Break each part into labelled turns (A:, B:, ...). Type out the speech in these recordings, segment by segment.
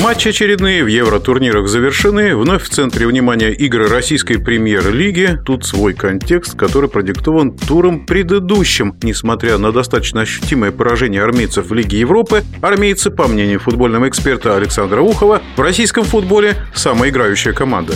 A: Матчи очередные в евротурнирах завершены. Вновь в центре внимания игры российской премьер-лиги. Тут свой контекст, который продиктован туром предыдущим. Несмотря на достаточно ощутимое поражение армейцев в Лиге Европы, армейцы, по мнению футбольного эксперта Александра Ухова, в российском футболе самая играющая команда.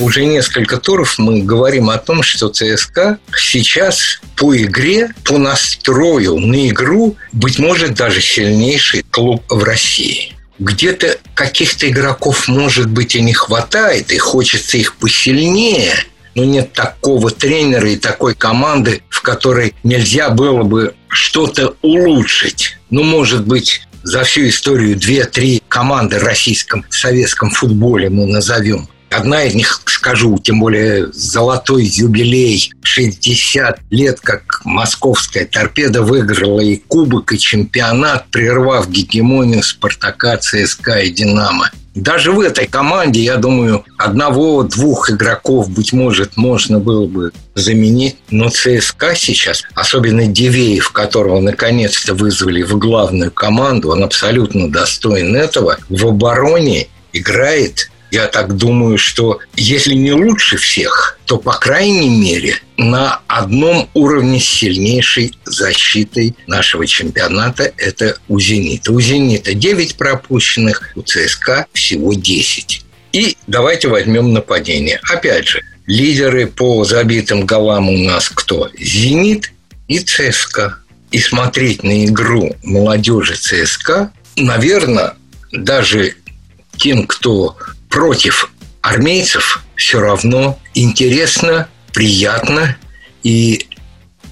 B: Уже несколько туров мы говорим о том, что ЦСКА сейчас по игре, по настрою на игру, быть может, даже сильнейший клуб в России где-то каких-то игроков, может быть, и не хватает, и хочется их посильнее, но нет такого тренера и такой команды, в которой нельзя было бы что-то улучшить. Ну, может быть, за всю историю две-три команды в российском советском футболе мы назовем. Одна из них, скажу, тем более золотой юбилей, 60 лет, как московская торпеда выиграла и кубок, и чемпионат, прервав гегемонию Спартака, ЦСКА и Динамо. Даже в этой команде, я думаю, одного-двух игроков, быть может, можно было бы заменить. Но ЦСКА сейчас, особенно Дивеев, которого наконец-то вызвали в главную команду, он абсолютно достоин этого, в обороне играет я так думаю, что если не лучше всех, то, по крайней мере, на одном уровне с сильнейшей защитой нашего чемпионата – это у «Зенита». У «Зенита» 9 пропущенных, у ЦСКА всего 10. И давайте возьмем нападение. Опять же, лидеры по забитым голам у нас кто? «Зенит» и ЦСКА. И смотреть на игру молодежи ЦСКА, наверное, даже тем, кто против армейцев все равно интересно, приятно, и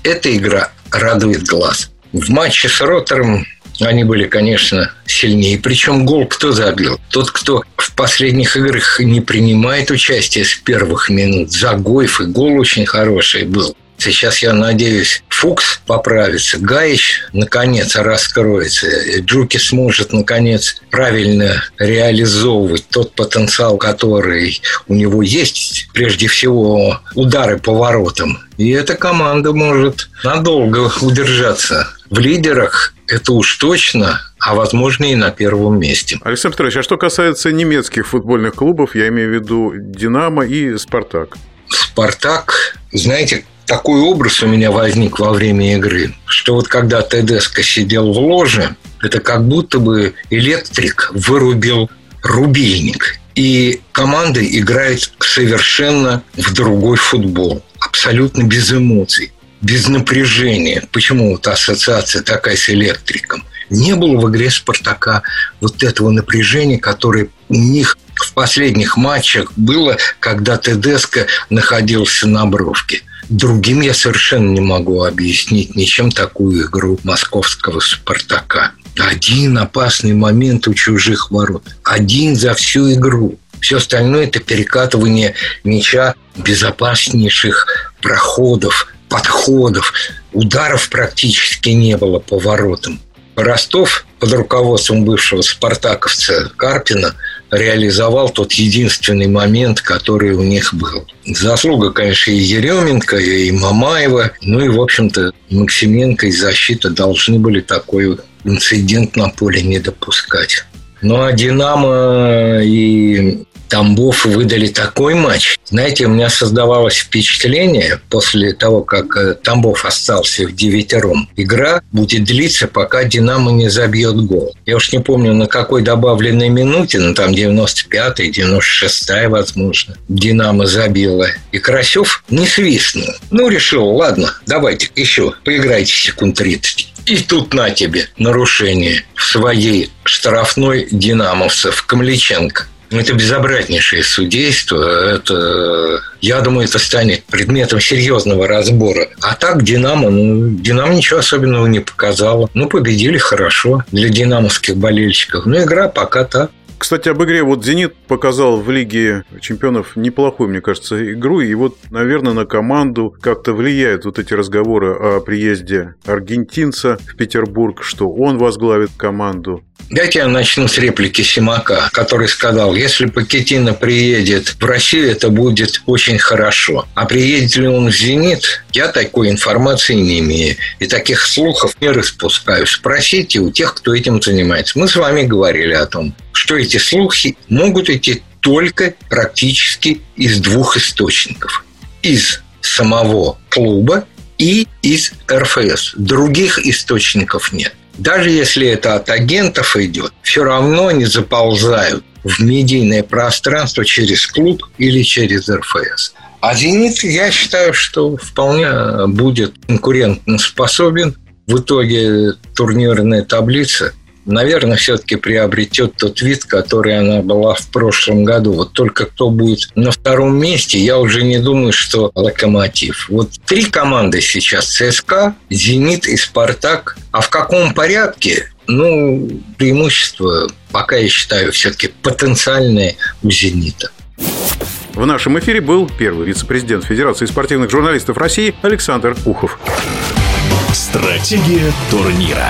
B: эта игра радует глаз. В матче с Ротором они были, конечно, сильнее. Причем гол кто забил? Тот, кто в последних играх не принимает участие с первых минут. Загоев, и гол очень хороший был. Сейчас, я надеюсь, Фукс поправится, Гаич наконец раскроется, Джуки сможет наконец правильно реализовывать тот потенциал, который у него есть, прежде всего удары по воротам. И эта команда может надолго удержаться в лидерах, это уж точно, а возможно и на первом месте.
A: Александр Петрович, а что касается немецких футбольных клубов, я имею в виду «Динамо» и «Спартак».
B: «Спартак», знаете, такой образ у меня возник во время игры, что вот когда Тедеско сидел в ложе, это как будто бы электрик вырубил рубильник. И команда играет совершенно в другой футбол. Абсолютно без эмоций, без напряжения. Почему вот ассоциация такая с электриком? Не было в игре «Спартака» вот этого напряжения, которое у них в последних матчах было, когда Тедеско находился на бровке – Другим я совершенно не могу объяснить ничем такую игру московского «Спартака». Один опасный момент у чужих ворот. Один за всю игру. Все остальное – это перекатывание мяча безопаснейших проходов, подходов. Ударов практически не было по воротам. Ростов под руководством бывшего спартаковца Карпина реализовал тот единственный момент, который у них был. Заслуга, конечно, и Еременко, и Мамаева, ну и, в общем-то, Максименко и защита должны были такой инцидент на поле не допускать. Ну а «Динамо» и Тамбов выдали такой матч. Знаете, у меня создавалось впечатление после того, как э, Тамбов остался в девятером. Игра будет длиться, пока «Динамо» не забьет гол. Я уж не помню, на какой добавленной минуте, ну там 95-й, 96-й, возможно, «Динамо» забила. И Красев не свистнул. Ну, решил, ладно, давайте еще поиграйте секунд 30. И тут на тебе нарушение в своей штрафной динамовцев Камличенко. Это безобразнейшее судейство. Это, я думаю, это станет предметом серьезного разбора. А так Динамо, ну, Динамо ничего особенного не показало. Ну, победили хорошо для динамовских болельщиков. Ну, игра пока так.
A: Кстати, об игре. Вот «Зенит» показал в Лиге чемпионов неплохую, мне кажется, игру. И вот, наверное, на команду как-то влияют вот эти разговоры о приезде аргентинца в Петербург, что он возглавит команду.
B: Дайте я начну с реплики Симака, который сказал, если Пакетина приедет в Россию, это будет очень хорошо. А приедет ли он в «Зенит», Я такой информации не имею. И таких слухов не распускаю. Спросите у тех, кто этим занимается. Мы с вами говорили о том, что эти слухи могут идти только практически из двух источников. Из самого клуба и из РФС. Других источников нет. Даже если это от агентов идет, все равно они заползают в медийное пространство через клуб или через РФС. А «Зенит», я считаю, что вполне будет конкурентно способен. В итоге турнирная таблица наверное, все-таки приобретет тот вид, который она была в прошлом году. Вот только кто будет на втором месте, я уже не думаю, что «Локомотив». Вот три команды сейчас – ЦСКА, «Зенит» и «Спартак». А в каком порядке? Ну, преимущество, пока я считаю, все-таки потенциальное у «Зенита».
A: В нашем эфире был первый вице-президент Федерации спортивных журналистов России Александр Ухов.
C: Стратегия турнира.